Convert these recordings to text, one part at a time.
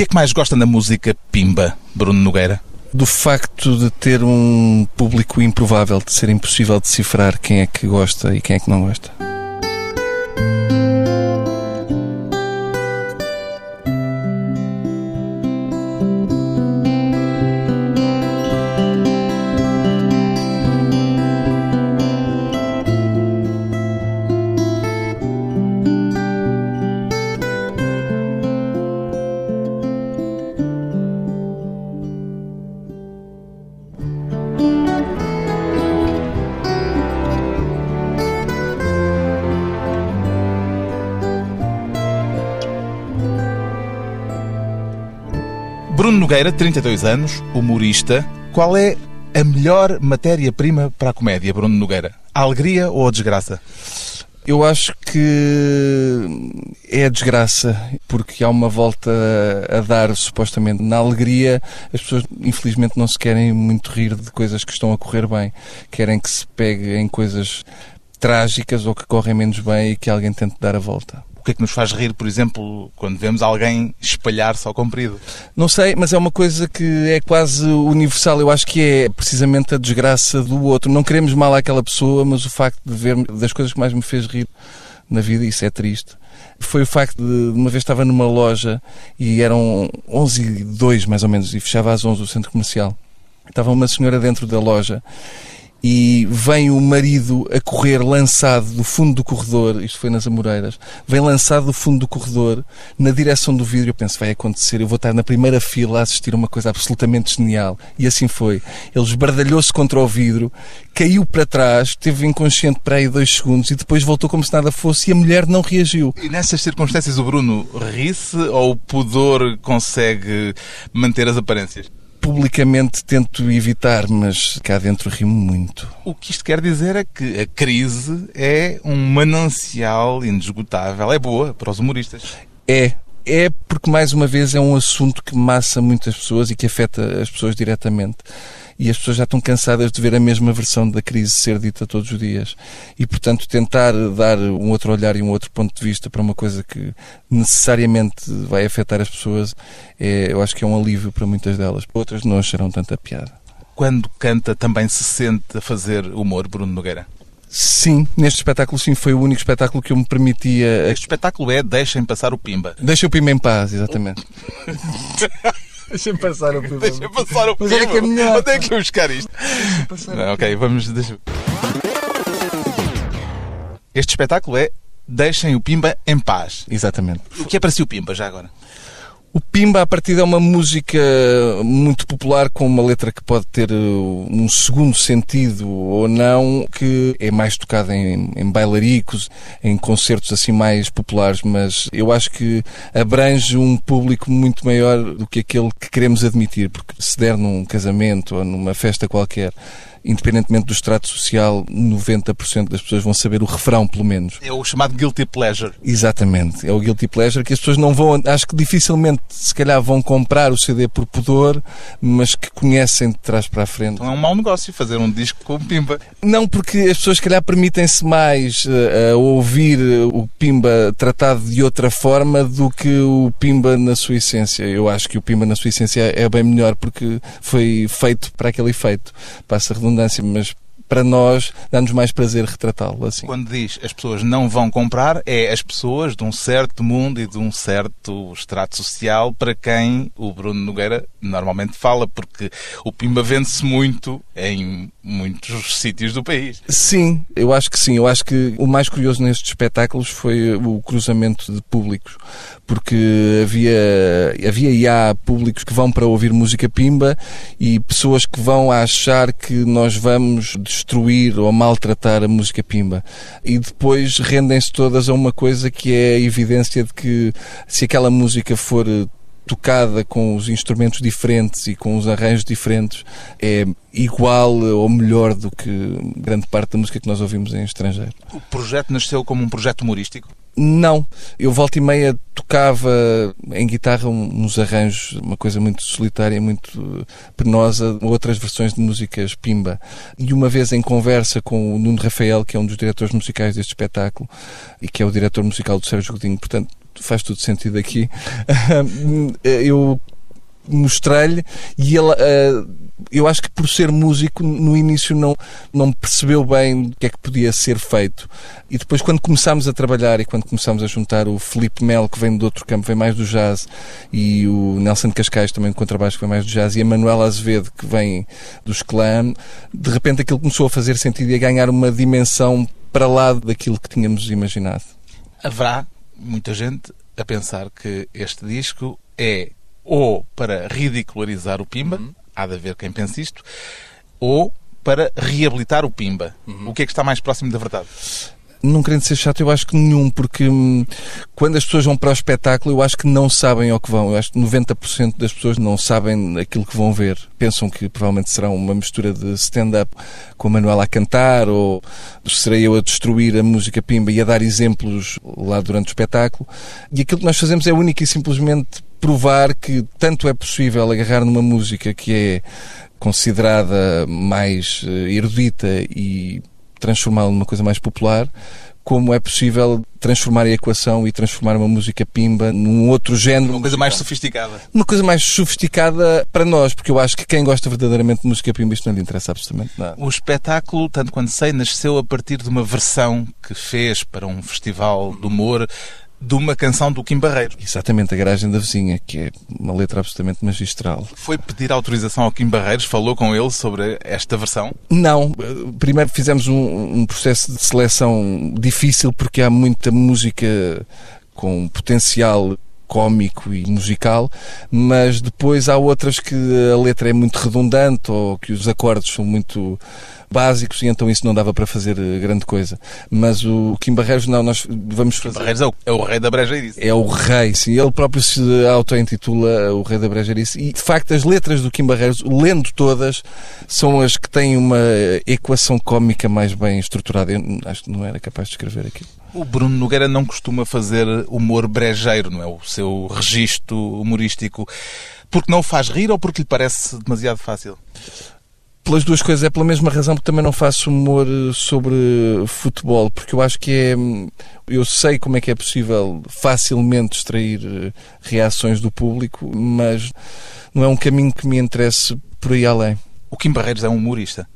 que é que mais gosta na música Pimba, Bruno Nogueira? Do facto de ter um público improvável, de ser impossível decifrar quem é que gosta e quem é que não gosta. Nogueira, 32 anos, humorista. Qual é a melhor matéria-prima para a comédia, Bruno Nogueira? A alegria ou a desgraça? Eu acho que é a desgraça, porque há uma volta a dar, supostamente. Na alegria, as pessoas, infelizmente, não se querem muito rir de coisas que estão a correr bem. Querem que se pegue em coisas trágicas ou que correm menos bem e que alguém tente dar a volta. Que é que nos faz rir, por exemplo, quando vemos alguém espalhar-se ao comprido? Não sei, mas é uma coisa que é quase universal. Eu acho que é precisamente a desgraça do outro. Não queremos mal àquela pessoa, mas o facto de ver das coisas que mais me fez rir na vida, isso é triste, foi o facto de uma vez estava numa loja e eram 11 e 2 mais ou menos, e fechava às 11 o centro comercial. Estava uma senhora dentro da loja e vem o marido a correr lançado do fundo do corredor, isto foi nas Amoreiras, vem lançado do fundo do corredor na direção do vidro. Eu penso, vai acontecer, eu vou estar na primeira fila a assistir a uma coisa absolutamente genial. E assim foi. Ele esbardalhou-se contra o vidro, caiu para trás, esteve inconsciente para aí dois segundos e depois voltou como se nada fosse e a mulher não reagiu. E nessas circunstâncias o Bruno ri-se ou o pudor consegue manter as aparências? Publicamente tento evitar, mas cá dentro rimo muito. O que isto quer dizer é que a crise é um manancial inesgotável, é boa para os humoristas. É, é porque mais uma vez é um assunto que massa muitas pessoas e que afeta as pessoas diretamente. E as pessoas já estão cansadas de ver a mesma versão da crise ser dita todos os dias. E, portanto, tentar dar um outro olhar e um outro ponto de vista para uma coisa que necessariamente vai afetar as pessoas, é, eu acho que é um alívio para muitas delas. Outras não acharão tanta piada. Quando canta, também se sente a fazer humor, Bruno Nogueira? Sim, neste espetáculo sim, foi o único espetáculo que eu me permitia. Este espetáculo é Deixem Passar o Pimba. Deixa o Pimba em paz, exatamente. Deixa-me passar o Pimba. Deixa passar o Mas olha que é. Onde é que eu buscar isto? Não, ok, vamos. Deixa... Este espetáculo é Deixem o Pimba em paz. Exatamente. O que é para si o Pimba, já agora? O Pimba, a partida, é uma música muito popular com uma letra que pode ter uh, um segundo sentido ou não, que é mais tocada em, em bailaricos, em concertos assim mais populares, mas eu acho que abrange um público muito maior do que aquele que queremos admitir, porque se der num casamento ou numa festa qualquer, independentemente do extrato social, 90% das pessoas vão saber o refrão, pelo menos. É o chamado guilty pleasure. Exatamente. É o guilty pleasure que as pessoas não vão, acho que dificilmente, se calhar, vão comprar o CD por pudor, mas que conhecem de trás para a frente. Então é um mau negócio fazer um disco com o Pimba. Não, porque as pessoas, se calhar, permitem-se mais uh, a ouvir o Pimba tratado de outra forma do que o Pimba na sua essência. Eu acho que o Pimba na sua essência é bem melhor porque foi feito para aquele efeito. Passa a redundância, mas para nós dá-nos mais prazer retratá-lo assim. Quando diz as pessoas não vão comprar, é as pessoas de um certo mundo e de um certo extrato social para quem o Bruno Nogueira normalmente fala, porque o Pimba vende-se muito em muitos sítios do país. Sim, eu acho que sim. Eu acho que o mais curioso nestes espetáculos foi o cruzamento de públicos, porque havia, havia e há públicos que vão para ouvir música Pimba e pessoas que vão a achar que nós vamos destruir ou maltratar a música Pimba. E depois rendem-se todas a uma coisa que é a evidência de que se aquela música for tocada com os instrumentos diferentes e com os arranjos diferentes é igual ou melhor do que grande parte da música que nós ouvimos em estrangeiro. O projeto nasceu como um projeto humorístico? Não. Eu volta e meia tocava em guitarra uns arranjos, uma coisa muito solitária, muito penosa, outras versões de músicas pimba. E uma vez em conversa com o Nuno Rafael, que é um dos diretores musicais deste espetáculo e que é o diretor musical do Sérgio Godinho, portanto, faz tudo sentido aqui. Eu mostrei-lhe e ele, uh, eu acho que por ser músico, no início não, não percebeu bem o que é que podia ser feito. E depois, quando começámos a trabalhar e quando começámos a juntar o Felipe Mel, que vem do outro campo, vem mais do jazz, e o Nelson Cascais, também do contrabaixo, que vem mais do jazz, e a Manuela Azevedo, que vem dos clã, de repente aquilo começou a fazer sentido e a ganhar uma dimensão para lá daquilo que tínhamos imaginado. Haverá muita gente a pensar que este disco é ou para ridicularizar o Pimba, uhum. há de haver quem pense isto, ou para reabilitar o Pimba. Uhum. O que é que está mais próximo da verdade? não querendo ser chato, eu acho que nenhum, porque hum, quando as pessoas vão para o espetáculo, eu acho que não sabem ao que vão. Eu acho que 90% das pessoas não sabem aquilo que vão ver. Pensam que provavelmente será uma mistura de stand-up com a Manuela a cantar, ou serei eu a destruir a música pimba e a dar exemplos lá durante o espetáculo. E aquilo que nós fazemos é único e simplesmente provar que tanto é possível agarrar numa música que é considerada mais eh, erudita e transformá-la numa coisa mais popular, como é possível transformar a equação e transformar uma música pimba num outro género. Uma coisa mais sofisticada. Uma coisa mais sofisticada para nós, porque eu acho que quem gosta verdadeiramente de música pimba isto não lhe interessa absolutamente nada. O espetáculo, tanto quanto sei, nasceu a partir de uma versão que fez para um festival de humor de uma canção do Kim Barreiros. Exatamente, A Garagem da Vizinha, que é uma letra absolutamente magistral. Foi pedir autorização ao Kim Barreiros? Falou com ele sobre esta versão? Não. Primeiro fizemos um, um processo de seleção difícil porque há muita música com potencial cómico e musical, mas depois há outras que a letra é muito redundante ou que os acordes são muito básicos e então isso não dava para fazer eh, grande coisa. Mas o Kim Barreiros, não, nós vamos fazer... Kim Barreiros é o, é o rei da brejeirice. É o rei, sim. Ele próprio se auto-intitula o rei da brejeirice. E, de facto, as letras do Kim Barreiros, lendo todas, são as que têm uma equação cómica mais bem estruturada. Eu acho que não era capaz de escrever aquilo. O Bruno Nogueira não costuma fazer humor brejeiro, não é? O seu registro humorístico. Porque não o faz rir ou porque lhe parece demasiado fácil? pelas duas coisas, é pela mesma razão que também não faço humor eh, sobre futebol, porque eu acho que é. Hum, eu sei como é que é possível facilmente extrair eh, reações do público, mas não é um caminho que me interesse por aí além. O Kim Barreiros é um humorista?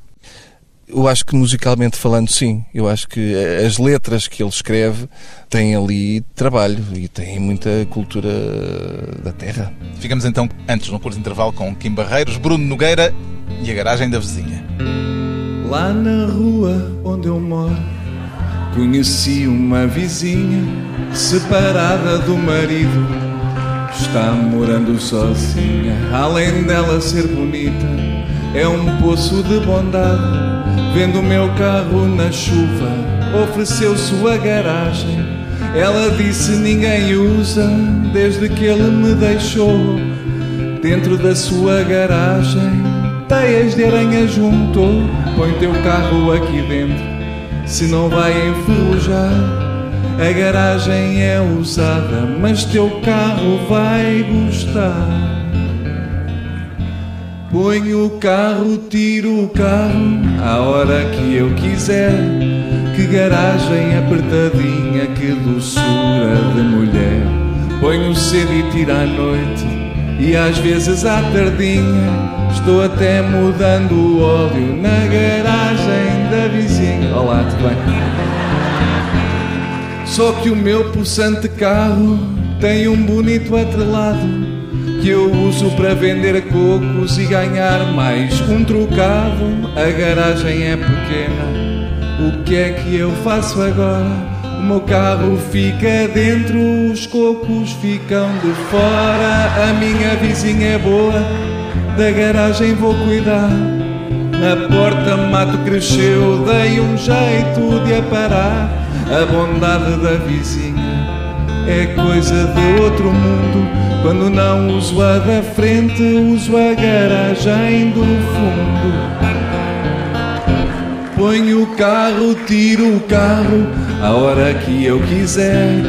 Eu acho que musicalmente falando, sim. Eu acho que as letras que ele escreve têm ali trabalho e têm muita cultura da terra. Ficamos então, antes no curto intervalo, com Kim Barreiros, Bruno Nogueira e a garagem da vizinha. Lá na rua onde eu moro, conheci uma vizinha separada do marido. Está morando sozinha, além dela ser bonita, é um poço de bondade. Vendo o meu carro na chuva, ofereceu sua garagem. Ela disse ninguém usa desde que ele me deixou dentro da sua garagem teias de aranha juntou. Põe teu carro aqui dentro, se não vai enferrujar. A garagem é usada, mas teu carro vai gostar. Ponho o carro, tiro o carro, à hora que eu quiser. Que garagem apertadinha, que doçura de mulher. Ponho cedo e tiro à noite, e às vezes à tardinha. Estou até mudando o óleo na garagem da vizinha. Olá, tudo bem? Só que o meu possante carro tem um bonito atrelado que eu uso para vender cocos e ganhar mais um trocado. A garagem é pequena, o que é que eu faço agora? O meu carro fica dentro, os cocos ficam de fora. A minha vizinha é boa da garagem vou cuidar. Na porta mato cresceu, dei um jeito de aparar. A bondade da vizinha é coisa de outro mundo. Quando não uso a da frente, uso a garagem do fundo. Ponho o carro, tiro o carro, a hora que eu quiser.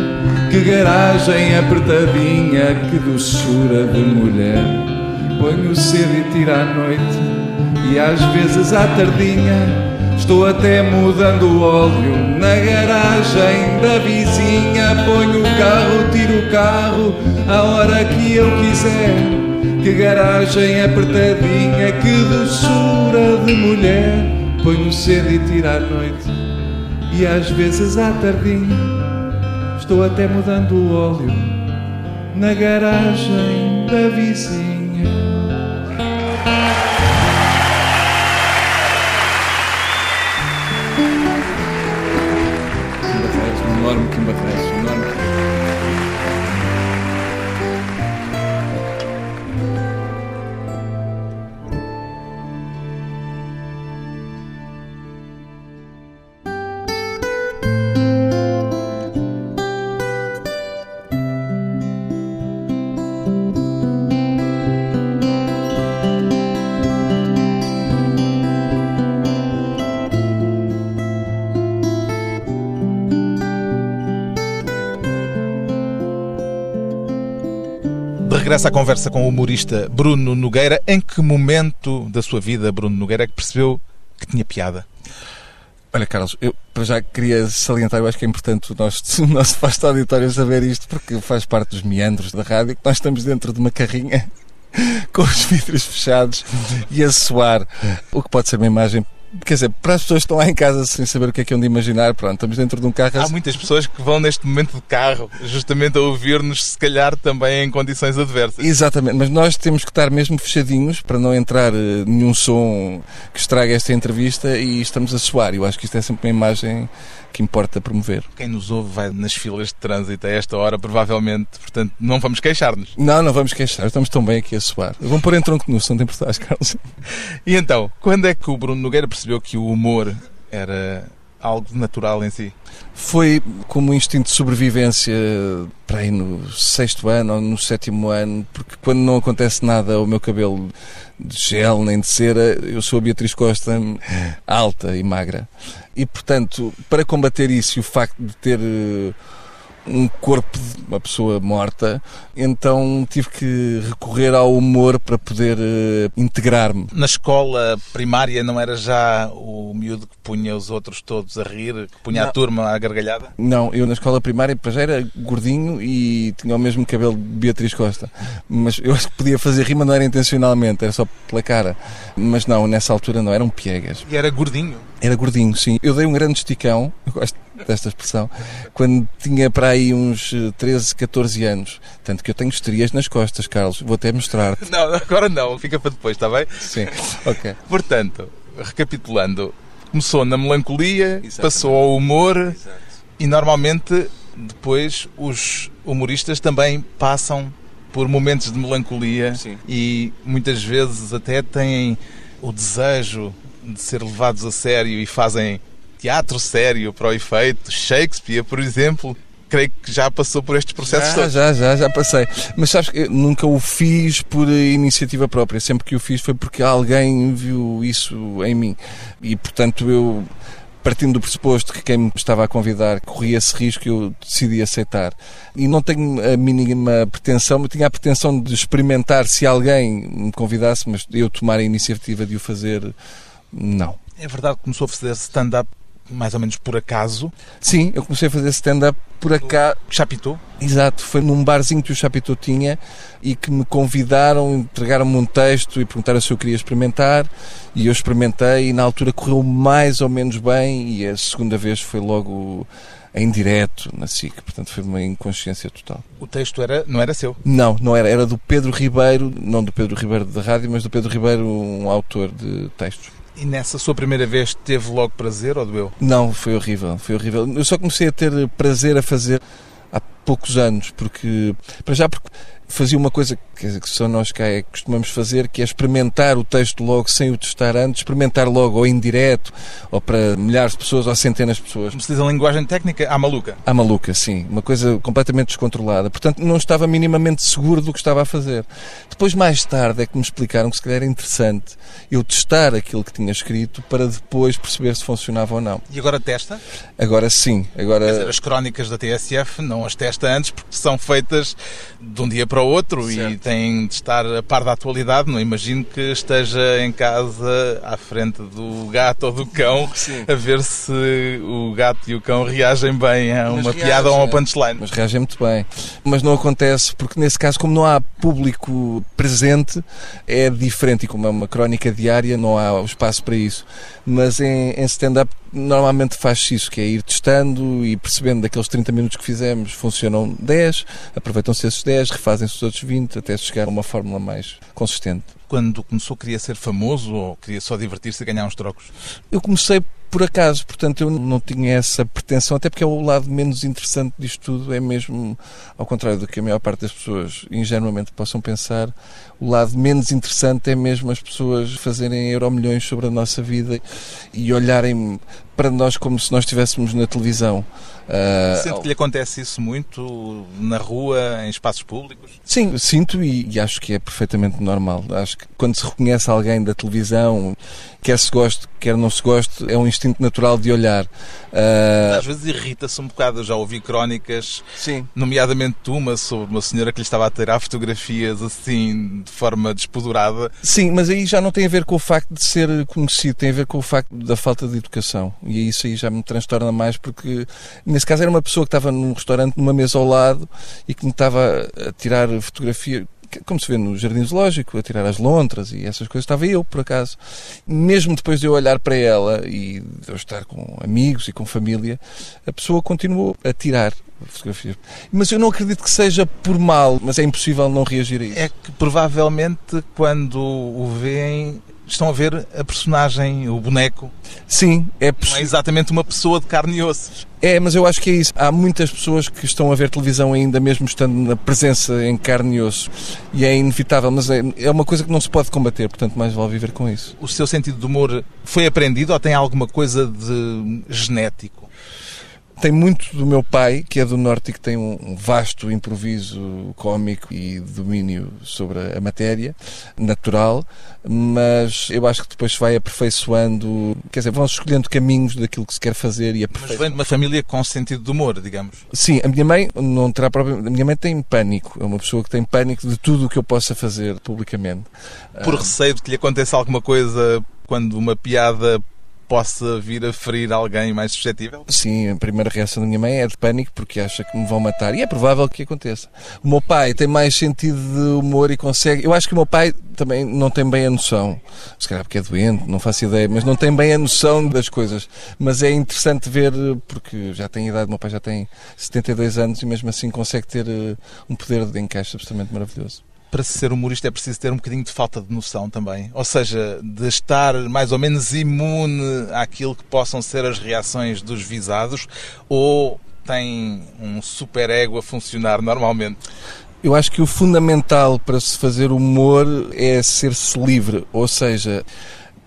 Que garagem apertadinha, que doçura de mulher. Ponho cedo e tiro à noite E às vezes à tardinha Estou até mudando o óleo na garagem da vizinha. Ponho o carro, tiro o carro a hora que eu quiser. Que garagem apertadinha, que doçura de mulher. Ponho cedo e tiro à noite e às vezes à tardinha. Estou até mudando o óleo na garagem da vizinha. Enorme Kimba À conversa com o humorista Bruno Nogueira, em que momento da sua vida Bruno Nogueira é que percebeu que tinha piada? Olha, Carlos, eu já queria salientar, eu acho que é importante o nosso, o nosso vasto auditório saber isto, porque faz parte dos meandros da rádio, que nós estamos dentro de uma carrinha com os vidros fechados e a soar, o que pode ser uma imagem quer dizer, para as pessoas que estão lá em casa sem saber o que é que é onde imaginar, pronto, estamos dentro de um carro. Há muitas pessoas que vão neste momento de carro, justamente a ouvir-nos, se calhar também em condições adversas. Exatamente, mas nós temos que estar mesmo fechadinhos para não entrar uh, nenhum som que estrague esta entrevista e estamos a soar. Eu acho que isto é sempre uma imagem que importa promover. Quem nos ouve vai nas filas de trânsito a esta hora, provavelmente, portanto, não vamos queixar-nos. Não, não vamos queixar, estamos tão bem aqui a soar. Vamos pôr em tronco nu, se não portais, Carlos. E então, quando é que o Bruno Nogueira percebeu que o humor era algo natural em si? Foi como um instinto de sobrevivência para aí no sexto ano ou no sétimo ano, porque quando não acontece nada ao meu cabelo de gel nem de cera, eu sou a Beatriz Costa alta e magra. E portanto, para combater isso e o facto de ter um corpo de uma pessoa morta, então tive que recorrer ao humor para poder uh, integrar-me. Na escola primária não era já o miúdo que punha os outros todos a rir, que punha não. a turma à gargalhada? Não, eu na escola primária já era gordinho e tinha o mesmo cabelo de Beatriz Costa. Mas eu acho que podia fazer rima, não era intencionalmente, era só pela cara. Mas não, nessa altura não, eram piegas. E era gordinho? Era gordinho, sim. Eu dei um grande esticão, eu gosto desta expressão, quando tinha para aí uns 13, 14 anos. Tanto que eu tenho estrias nas costas, Carlos. Vou até mostrar-te. Não, agora não, fica para depois, está bem? Sim, ok. Portanto, recapitulando, começou na melancolia, Exatamente. passou ao humor Exato. e normalmente depois os humoristas também passam por momentos de melancolia Sim. e muitas vezes até têm o desejo de ser levados a sério e fazem teatro sério para o efeito. Shakespeare, por exemplo, creio que já passou por estes processos já, todos. Já, já, já passei. Mas sabes que nunca o fiz por iniciativa própria. Sempre que o fiz foi porque alguém viu isso em mim. E, portanto, eu partindo do pressuposto que quem me estava a convidar corria esse risco, eu decidi aceitar. E não tenho a mínima pretensão, eu tinha a pretensão de experimentar se alguém me convidasse, mas eu tomar a iniciativa de o fazer, não. É verdade que começou a fazer stand-up mais ou menos por acaso. Sim, eu comecei a fazer stand-up por acaso. Chapitou? Exato, foi num barzinho que o Chapitou tinha e que me convidaram, entregaram-me um texto e perguntaram se eu queria experimentar e eu experimentei e na altura correu mais ou menos bem e a segunda vez foi logo em direto na SIC, portanto foi uma inconsciência total. O texto era, não era seu? Não, não era, era do Pedro Ribeiro, não do Pedro Ribeiro da rádio, mas do Pedro Ribeiro, um autor de textos. E nessa sua primeira vez teve logo prazer ou doeu? Não, foi horrível, foi horrível. Eu só comecei a ter prazer a fazer há poucos anos, porque para já porque fazia uma coisa que só nós cá é, costumamos fazer, que é experimentar o texto logo sem o testar antes, experimentar logo ou em direto, ou para milhares de pessoas ou centenas de pessoas. Como se diz a linguagem técnica, à maluca. À maluca, sim. Uma coisa completamente descontrolada. Portanto, não estava minimamente seguro do que estava a fazer. Depois, mais tarde, é que me explicaram que se calhar era interessante eu testar aquilo que tinha escrito para depois perceber se funcionava ou não. E agora testa? Agora sim. Agora... Dizer, as crónicas da TSF não as testa antes porque são feitas de um dia para para o outro e Certo. têm de estar a par da atualidade. Não imagino que esteja em casa à frente do gato ou do cão Sim. a ver se o gato e o cão reagem bem a Mas uma piada ou a uma punchline. Mas reagem muito bem. Mas não acontece, porque nesse caso, como não há público presente, é diferente. E como é uma crónica diária, não há espaço para isso. Mas em, em stand-up, normalmente faz-se isso, que é ir testando e percebendo daqueles 30 minutos que fizemos, funcionam 10, aproveitam-se esses 10, refazem-se os outros 20, até chegar a uma fórmula mais consistente. Quando começou, queria ser famoso ou queria só divertir-se e ganhar uns trocos? Eu comecei por acaso, portanto eu não tinha essa pretensão, até porque é o lado menos interessante disto tudo, é mesmo, ao contrário do que a maior parte das pessoas ingenuamente possam pensar, o lado menos interessante é mesmo as pessoas fazerem euromilhões sobre a nossa vida e olharem para nós como se nós estivéssemos na televisão. Sente que lhe acontece isso muito na rua, em espaços públicos? Sim, sinto e, e acho que é perfeitamente normal. Acho que quando se reconhece alguém da televisão, quer se goste, quer não se goste, é um instinto natural de olhar. Ah, Às vezes irrita-se um bocado. Eu já ouvi crónicas, sim. nomeadamente uma sobre uma senhora que lhe estava a tirar fotografias assim, de forma despodurada. Sim, mas aí já não tem a ver com o facto de ser conhecido, tem a ver com o facto da falta de educação. E isso aí já me transtorna mais porque, nesse caso, era uma pessoa que estava num restaurante, numa mesa ao lado e que me estava a tirar fotografia. Como se vê no Jardim Zoológico, a tirar as lontras e essas coisas, estava eu, por acaso. Mesmo depois de eu olhar para ela e de eu estar com amigos e com família, a pessoa continuou a tirar fotografias. Mas eu não acredito que seja por mal, mas é impossível não reagir a isso. É que provavelmente quando o veem estão a ver a personagem, o boneco. Sim, é Não é exatamente uma pessoa de carne e osso. É, mas eu acho que é isso. Há muitas pessoas que estão a ver televisão ainda mesmo estando na presença em carne e osso. E é inevitável, mas é, é uma coisa que não se pode combater, portanto mais vale viver com isso. O seu sentido de humor foi aprendido ou tem alguma coisa de genético? Tem muito do meu pai, que é do Norte e que tem um vasto improviso cómico e domínio sobre a matéria natural, mas eu acho que depois se vai aperfeiçoando, quer dizer, vão-se escolhendo caminhos daquilo que se quer fazer e Mas aperfeiçoando. vem de uma família com sentido de humor, digamos. Sim, a minha mãe não terá. A minha mãe tem pânico. É uma pessoa que tem pânico de tudo o que eu possa fazer publicamente. Por Ah, receio de que lhe aconteça alguma coisa quando uma piada possa vir a ferir alguém mais suscetível? Sim, a primeira reação da minha mãe é de pânico porque acha que me vão matar. E é provável que aconteça. O meu pai tem mais sentido de humor e consegue. Eu acho que o meu pai também não tem bem a noção. Se calhar porque é doente, não faço ideia, mas não tem bem a noção das coisas. Mas é interessante ver, porque já tem idade, o meu pai já tem 72 anos e mesmo assim consegue ter eh, um poder de encaixe absolutamente maravilhoso. Para ser humorista é preciso ter um bocadinho de falta de noção também. Ou seja, de estar mais ou menos imune àquilo que possam ser as reações dos visados ou tem um super ego a funcionar normalmente. Eu acho que o fundamental para se fazer humor é ser-se livre, ou seja,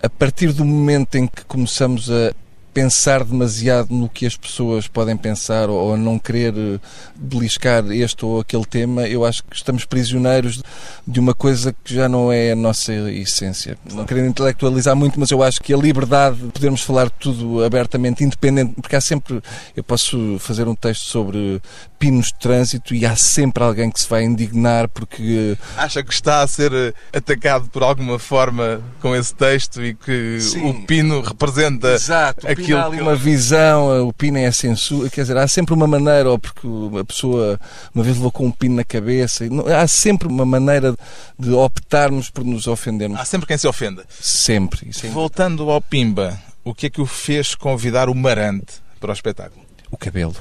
a partir do momento em que começamos a pensar demasiado no que as pessoas podem pensar ou a não querer eh, beliscar este ou aquele tema, eu acho que estamos prisioneiros de uma coisa que já não é a nossa essência. Não querendo intelectualizar muito, mas eu acho que a liberdade de podermos falar tudo abertamente, independente, porque há sempre, eu posso fazer um texto sobre pinos de trânsito e há sempre alguém que se vai indignar porque Acha que está a ser eh, atacado por alguma forma com esse texto e que Sim. o pino representa Exato, aquilo Ali que- uma visão, o Pina é a censura, quer dizer, há sempre uma maneira, ou porque a pessoa uma vez levou com um pino na cabeça, não- há sempre uma maneira de optarmos por nos ofendermos. Há sempre quem se ofenda. Sempre. É Voltando ao Pimba, o que é que o fez convidar o Marante para o espetáculo? O cabelo.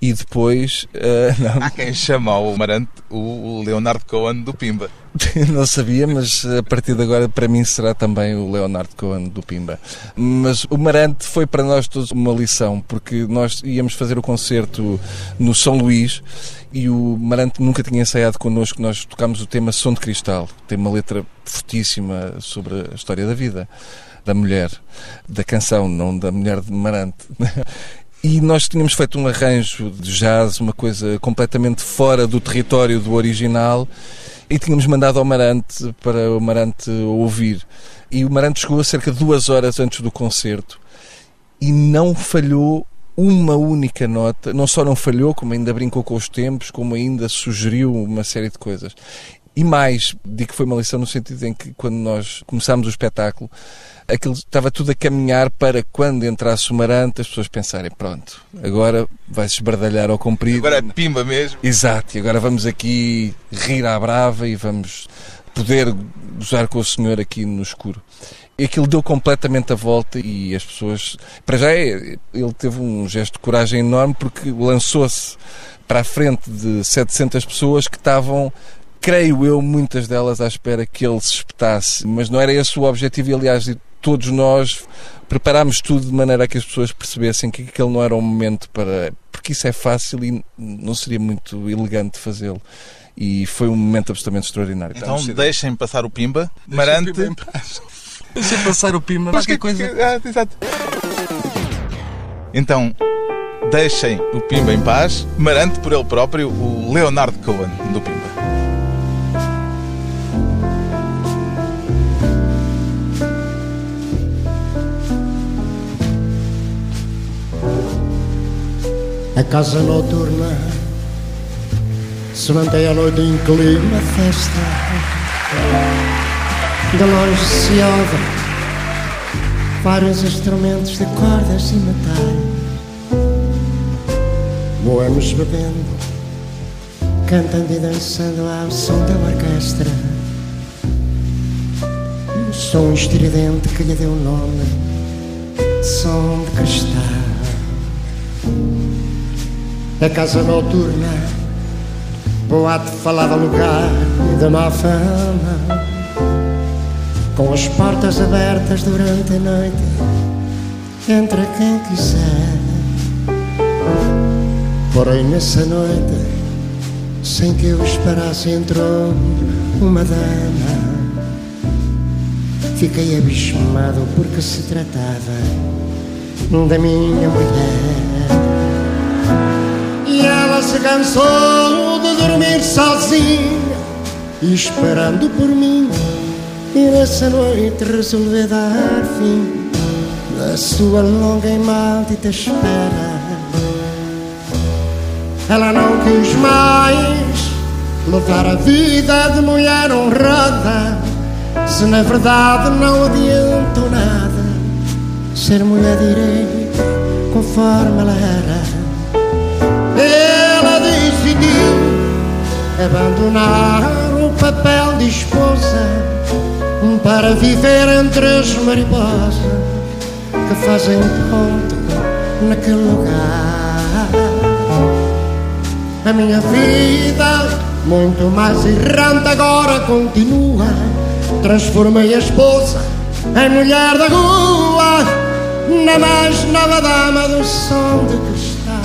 E depois, não, Há quem chama o Marante o Leonardo Cohen do Pimba. não sabia, mas a partir de agora para mim será também o Leonardo Cohen do Pimba. Mas o Marante foi para nós todos uma lição, porque nós íamos fazer o concerto no São Luís e o Marante nunca tinha ensaiado connosco. Nós tocámos o tema Som de Cristal, tem uma letra fortíssima sobre a história da vida, da mulher, da canção, não da mulher de Marante. E nós tínhamos feito um arranjo de jazz, uma coisa completamente fora do território do original, e tínhamos mandado ao Marante para o Marante ouvir. E o Marante chegou a cerca de duas horas antes do concerto e não falhou uma única nota, não só não falhou, como ainda brincou com os tempos, como ainda sugeriu uma série de coisas. E mais, digo que foi uma lição no sentido em que quando nós começámos o espetáculo, aquilo estava tudo a caminhar para quando entrasse o Marante as pessoas pensarem, pronto, agora vai-se esbardalhar ao comprido. Agora é pimba mesmo. Exato, e agora vamos aqui rir à brava e vamos poder gozar com o senhor aqui no escuro. E aquilo deu completamente a volta e as pessoas. Para já, é, ele teve um gesto de coragem enorme porque lançou-se para a frente de 700 pessoas que estavam creio eu, muitas delas à espera que ele se espetasse, mas não era esse o objetivo e, aliás, todos nós preparámos tudo de maneira a que as pessoas percebessem que aquele não era um momento para... porque isso é fácil e não seria muito elegante fazê-lo. E foi um momento absolutamente extraordinário. Então deixem passar o Pimba. Marante... Deixem passar o Pimba. Mas que coisa... Ah, exato. Então, deixem o Pimba em paz. Marante por ele próprio, o Leonardo Cohen do Pimba. A casa noturna se mantém a noite em clima festa. De longe se ouvem vários instrumentos de cordas e metais. Boemos bebendo, cantando e dançando ao som da orquestra. Um som estridente que lhe deu o nome, som de cristal a casa noturna, boate falava lugar de má fama, com as portas abertas durante a noite, entra quem quiser. Porém, nessa noite, sem que eu esperasse, entrou uma dama. Fiquei abismado porque se tratava da minha mulher se cansou de dormir sozinha, esperando por mim. E nessa noite resolveu dar fim da sua longa e maldita espera. Ela não quis mais levar a vida de mulher honrada, se na verdade não adiantou nada ser mulher direita conforme ela era abandonar o papel de esposa para viver entre as mariposas que fazem ponto naquele lugar. A minha vida, muito mais errante, agora continua. Transformei a esposa em mulher da rua, na mais nova dama do som de cristal.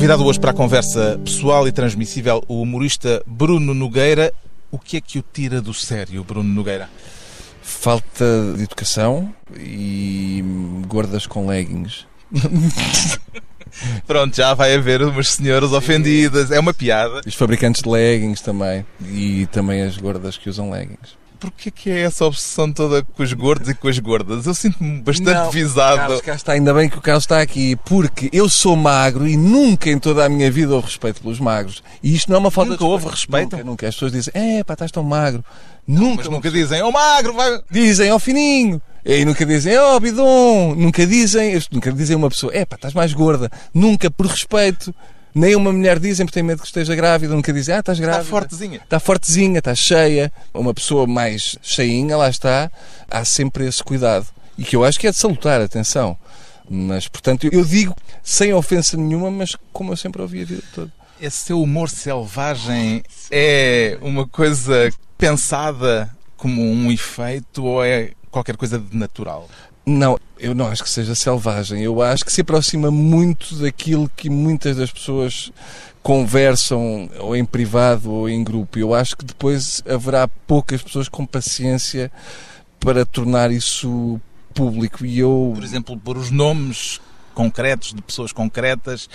Convidado hoje para a conversa pessoal e transmissível, o humorista Bruno Nogueira. O que é que o tira do sério, Bruno Nogueira? Falta de educação e gordas com leggings. Pronto, já vai haver umas senhoras ofendidas. É uma piada. Os fabricantes de leggings também. E também as gordas que usam leggings. Porquê que é essa obsessão toda com os gordos e com as gordas? Eu sinto-me bastante Não, visado. Carlos, cá está, ainda bem que o Carlos está aqui, porque eu sou magro e nunca em toda a minha vida houve respeito pelos magros. E isto não é uma falta Nunca de houve respeito? Nunca, nunca. As pessoas dizem, é pá, estás tão magro. Nunca. Mas nunca dizem, ô magro, vai. Dizem, ó fininho. E nunca dizem, ó bidon. Nunca dizem, nunca dizem uma pessoa, é pá, estás mais gorda. Nunca por respeito. Nem uma mulher dizem porque tem medo que esteja grávida, nunca dizem, ah, estás grávida. Está fortezinha. Está fortezinha, está cheia. Uma pessoa mais cheinha, lá está. Há sempre esse cuidado. E que eu acho que é de salutar, atenção. Mas, portanto, eu digo sem ofensa nenhuma, mas como eu sempre ouvi a vida toda. Esse seu humor selvagem é uma coisa pensada como um efeito ou é qualquer coisa de natural? Não, eu não acho que seja selvagem. Eu acho que se aproxima muito daquilo que muitas das pessoas conversam ou em privado ou em grupo. Eu acho que depois haverá poucas pessoas com paciência para tornar isso público. E eu. Por exemplo, por os nomes concretos de pessoas concretas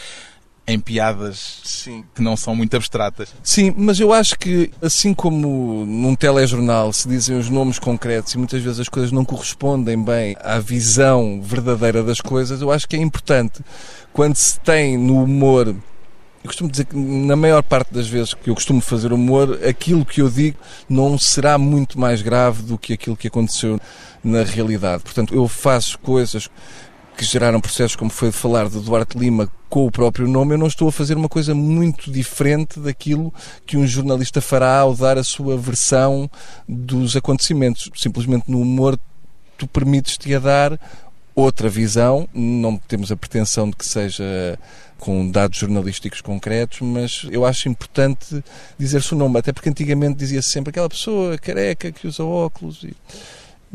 em piadas Sim. que não são muito abstratas. Sim, mas eu acho que, assim como num telejornal se dizem os nomes concretos e muitas vezes as coisas não correspondem bem à visão verdadeira das coisas, eu acho que é importante quando se tem no humor. Eu costumo dizer que, na maior parte das vezes que eu costumo fazer humor, aquilo que eu digo não será muito mais grave do que aquilo que aconteceu na realidade. Portanto, eu faço coisas que geraram processos, como foi de falar de Duarte Lima com o próprio nome, eu não estou a fazer uma coisa muito diferente daquilo que um jornalista fará ao dar a sua versão dos acontecimentos. Simplesmente no humor, tu permites-te a dar outra visão, não temos a pretensão de que seja com dados jornalísticos concretos, mas eu acho importante dizer-se o nome, até porque antigamente dizia-se sempre aquela pessoa careca que usa óculos e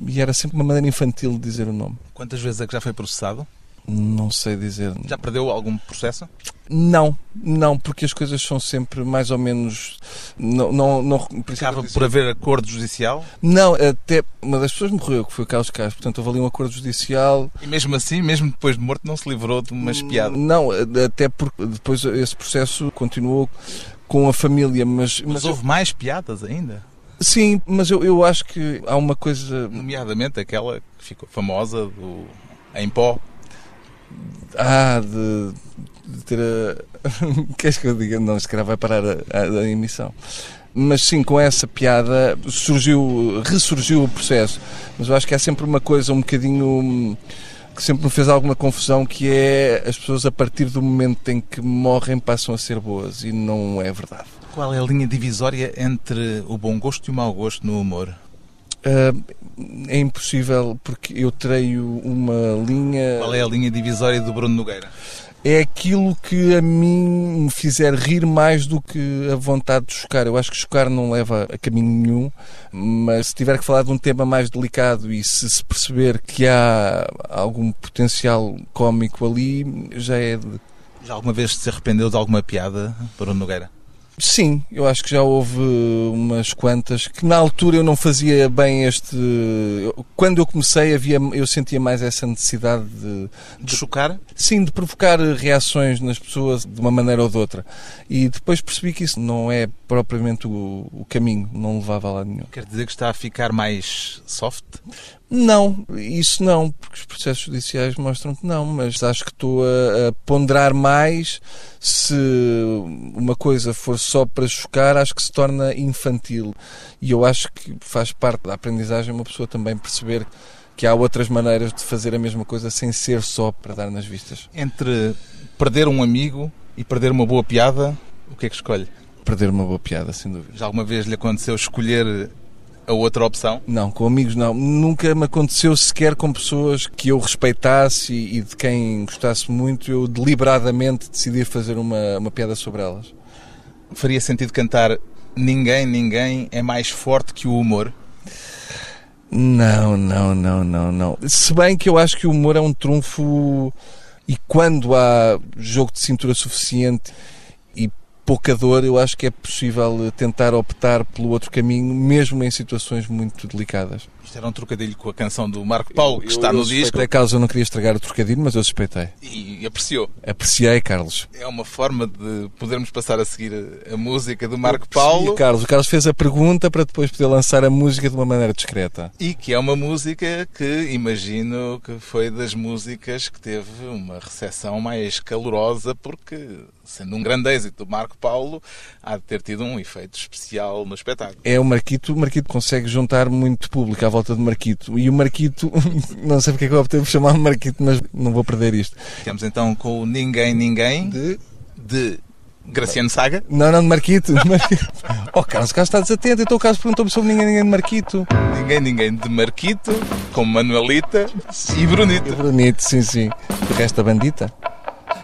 e era sempre uma maneira infantil de dizer o nome. Quantas vezes é que já foi processado? Não sei dizer. Já perdeu algum processo? Não, não, porque as coisas são sempre mais ou menos. Não, não, não, Acaba por haver acordo judicial? Não, até uma das pessoas morreu, que foi o Carlos Castro, portanto houve ali um acordo judicial. E mesmo assim, mesmo depois de morto, não se livrou de uma espiada? Não, até porque depois esse processo continuou com a família, mas. Mas, mas houve eu... mais piadas ainda? Sim, mas eu, eu acho que há uma coisa. Nomeadamente aquela que ficou famosa do Em Pó. Ah, de, de ter a. Queres que eu diga? Não, se calhar vai parar a, a, a, emissão. Mas sim, com essa piada surgiu, ressurgiu o processo. Mas eu acho que há sempre uma coisa um bocadinho que sempre me fez alguma confusão, que é as pessoas a partir do momento em que morrem passam a ser boas e não é verdade. Qual é a linha divisória entre o bom gosto e o mau gosto no humor? Uh, é impossível porque eu treino uma linha. Qual é a linha divisória do Bruno Nogueira? É aquilo que a mim me fizer rir mais do que a vontade de chocar. Eu acho que chocar não leva a caminho nenhum, mas se tiver que falar de um tema mais delicado e se se perceber que há algum potencial cómico ali, já é de. Já alguma vez se arrependeu de alguma piada, Bruno Nogueira? Sim, eu acho que já houve umas quantas que na altura eu não fazia bem este. Quando eu comecei, havia, eu sentia mais essa necessidade de, de chocar? Sim, de provocar reações nas pessoas de uma maneira ou de outra. E depois percebi que isso não é propriamente o, o caminho, não levava a lado nenhum. Quer dizer que está a ficar mais soft? Não, isso não, porque os processos judiciais mostram que não, mas acho que estou a, a, ponderar mais se uma coisa for só para chocar, acho que se torna infantil. E eu acho que faz parte da aprendizagem uma pessoa também perceber que há outras maneiras de fazer a mesma coisa sem ser só para dar nas vistas. Entre perder um amigo e perder uma boa piada, o que é que escolhe? Perder uma boa piada, sem dúvida. Já alguma vez lhe aconteceu escolher a outra opção? Não, com amigos não. Nunca me aconteceu sequer com pessoas que eu respeitasse e, e de quem gostasse muito, eu deliberadamente decidi fazer uma, uma piada sobre elas. Faria sentido cantar Ninguém, ninguém é mais forte que o humor? Não, não, não, não, não. Se bem que eu acho que o humor é um trunfo e quando há jogo de cintura suficiente pouca dor, eu acho que é possível tentar optar pelo outro caminho, mesmo em situações muito delicadas. Isto era um trocadilho com a canção do Marco Paulo, que Eu- está eu no suspeitei, disco Carlos, eu não queria estragar o trocadilho, mas eu suspeitei. e apreciou. Apreciei, Carlos. É uma forma de podermos passar a seguir a, a música do Marco Paulo E, Carlos, o Carlos fez a pergunta para depois poder lançar a música de uma maneira discreta. e que é uma música que imagino que foi das músicas que teve uma recepção mais calorosa, porque, sendo um grande êxito do Marco Paulo, há de ter tido um efeito especial no espetáculo. É o Marquito, o Marquito consegue juntar muito público à volta do Marquito. E o Marquito, não sei porque é que eu optei por chamar Marquito, mas não vou perder isto. Ficamos então com o Ninguém Ninguém De... de Graciano Saga. Não, não, de Marquito. Marquito. Oh, Carlos, o Carlos está desatento. Então o Carlos perguntou-me sobre ninguém, ninguém de Marquito. Ninguém Ninguém de Marquito, com Manuelita e Brunito. Bonito, sim, sim. O resto da bandita.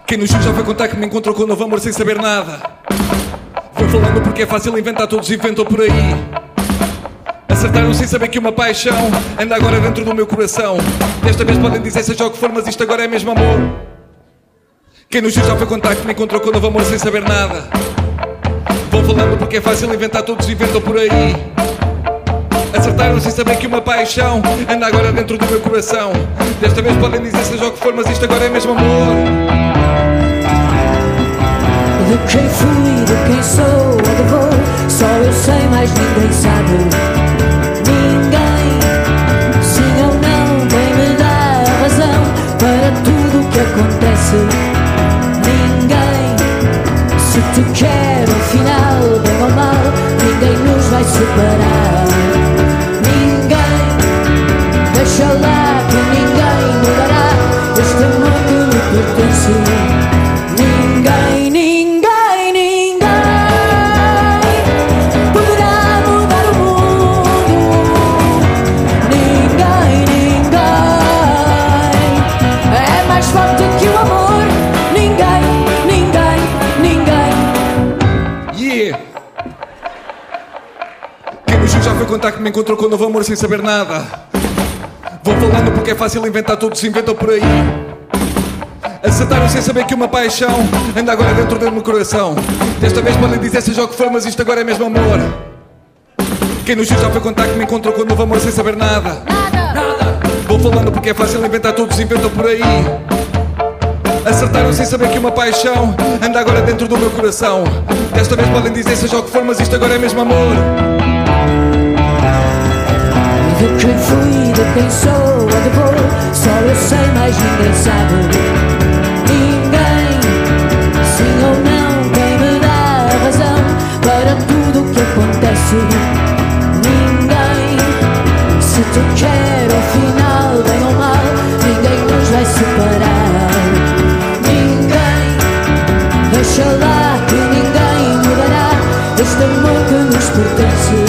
Quem no Gil já foi contar que me encontrou com o novo amor sem saber nada. Vou falando porque é fácil inventar, todos inventam por aí. Acertaram sem saber que uma paixão anda agora dentro do meu coração. Desta vez podem dizer seja o que for, mas isto agora é mesmo amor. Quem no Gil já foi contar que me encontrou com novo amor sem saber nada. Vou falando porque é fácil inventar, todos inventam por aí. Acertaram sem saber que uma paixão anda agora dentro do meu coração. Desta vez podem dizer seja o que for, mas isto agora é mesmo amor. De quem fui, de me encontrou com o novo amor sem saber nada. Vou falando porque é fácil inventar, todos inventam por aí. Acertaram sem saber que uma paixão anda agora dentro do meu coração. Desta vez podem dizer seja o que for, mas isto agora é mesmo amor. Quem no Gil já foi contar que me encontrou com o novo amor sem saber nada. Nada. Vou falando porque é fácil inventar, todos inventam por aí. Acertaram sem saber que uma paixão anda agora dentro do meu coração. Desta vez podem dizer seja o que for, mas isto agora é mesmo amor. Fui, de quem sou ou de vou, só eu sei, mas ninguém sabe. Ninguém, sim ou não, quem me dá a razão para tudo o que acontece. Ninguém, se te quer ao final, bem ou mal, ninguém nos vai separar. Ninguém, deixa lá que ninguém mudará este amor que nos pertence.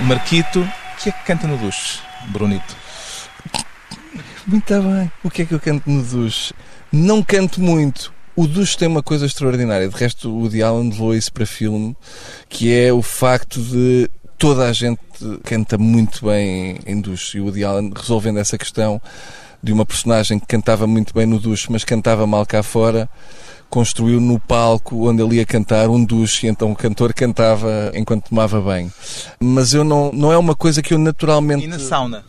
Marquito. O que é que canta no duche, Brunito? Muito bem. O que é que eu canto no duche? Não canto muito. O duche tem uma coisa extraordinária. De resto, o Woody Allen levou isso para filme, que é o facto de toda a gente canta muito bem em duche. E o Woody resolvendo essa questão de uma personagem que cantava muito bem no duche, mas cantava mal cá fora, construiu no palco onde ele ia cantar um duche, e então o cantor cantava enquanto tomava banho. Mas eu não, não é uma coisa que eu naturalmente... E na sauna?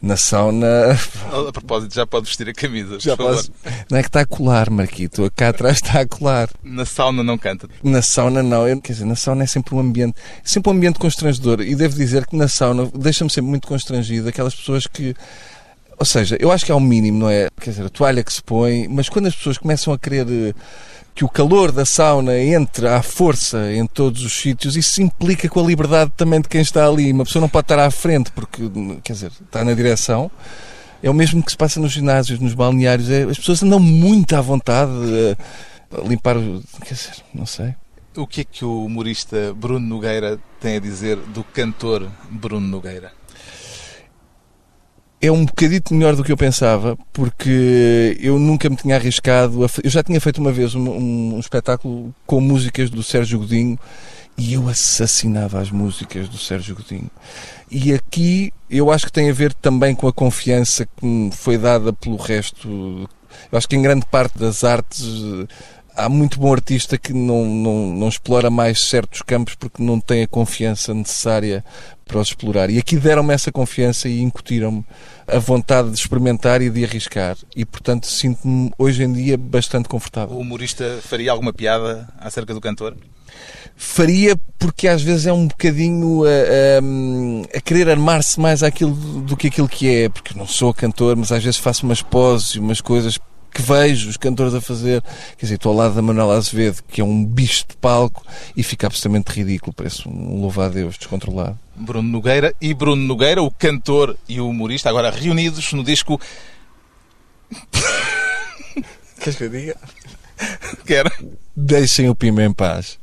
Na sauna, A propósito, já pode vestir a camisa, Já por favor. posso... Não é que está a colar, Marquito. Cá atrás está a colar. Na sauna não canta. Na sauna não. Eu, quer dizer, na sauna é sempre um ambiente... É sempre um ambiente constrangedor. E devo dizer que na sauna deixa-me sempre muito constrangido aquelas pessoas que... Ou seja, eu acho que é o mínimo, não é? Quer dizer, a toalha que se põe... Mas quando as pessoas começam a querer... eh, Que o calor da sauna entre à força em todos os sítios, isso implica com a liberdade também de quem está ali. Uma pessoa não pode estar à frente porque, quer dizer, está na direção, É o mesmo que se passa nos ginásios, nos balneários. É, as pessoas andam muito à vontade a, a limpar. Quer dizer, não sei. O que é que o humorista Bruno Nogueira tem a dizer do cantor Bruno Nogueira? É um bocadito melhor do que eu pensava, porque eu nunca me tinha arriscado. A... Eu já tinha feito uma vez um, um, um, espetáculo com músicas do Sérgio Godinho e eu assassinava as músicas do Sérgio Godinho. E aqui eu acho que tem a ver também com a confiança que me foi dada pelo resto. Eu acho que em grande parte das artes há muito bom artista que não, não, não explora mais certos campos porque não tem a confiança necessária para os explorar. E aqui deram-me essa confiança e incutiram-me a vontade de experimentar e de arriscar. E, portanto, sinto-me hoje em dia bastante confortável. O humorista faria alguma piada acerca do cantor? Faria porque às vezes é um bocadinho a, a, a querer armar-se mais àquilo do que aquilo que é, porque não sou cantor, mas às vezes faço umas poses e umas coisas que vejo os cantores a fazer. Quer dizer, estou ao lado da Manuela Azevedo, que é um bicho de palco, e fica absolutamente ridículo, parece um louva-a-Deus descontrolado. Bruno Nogueira e Bruno Nogueira, o cantor e o humorista, agora reunidos no disco. Queres que eu diga? Quero. Deixem o Pima em paz.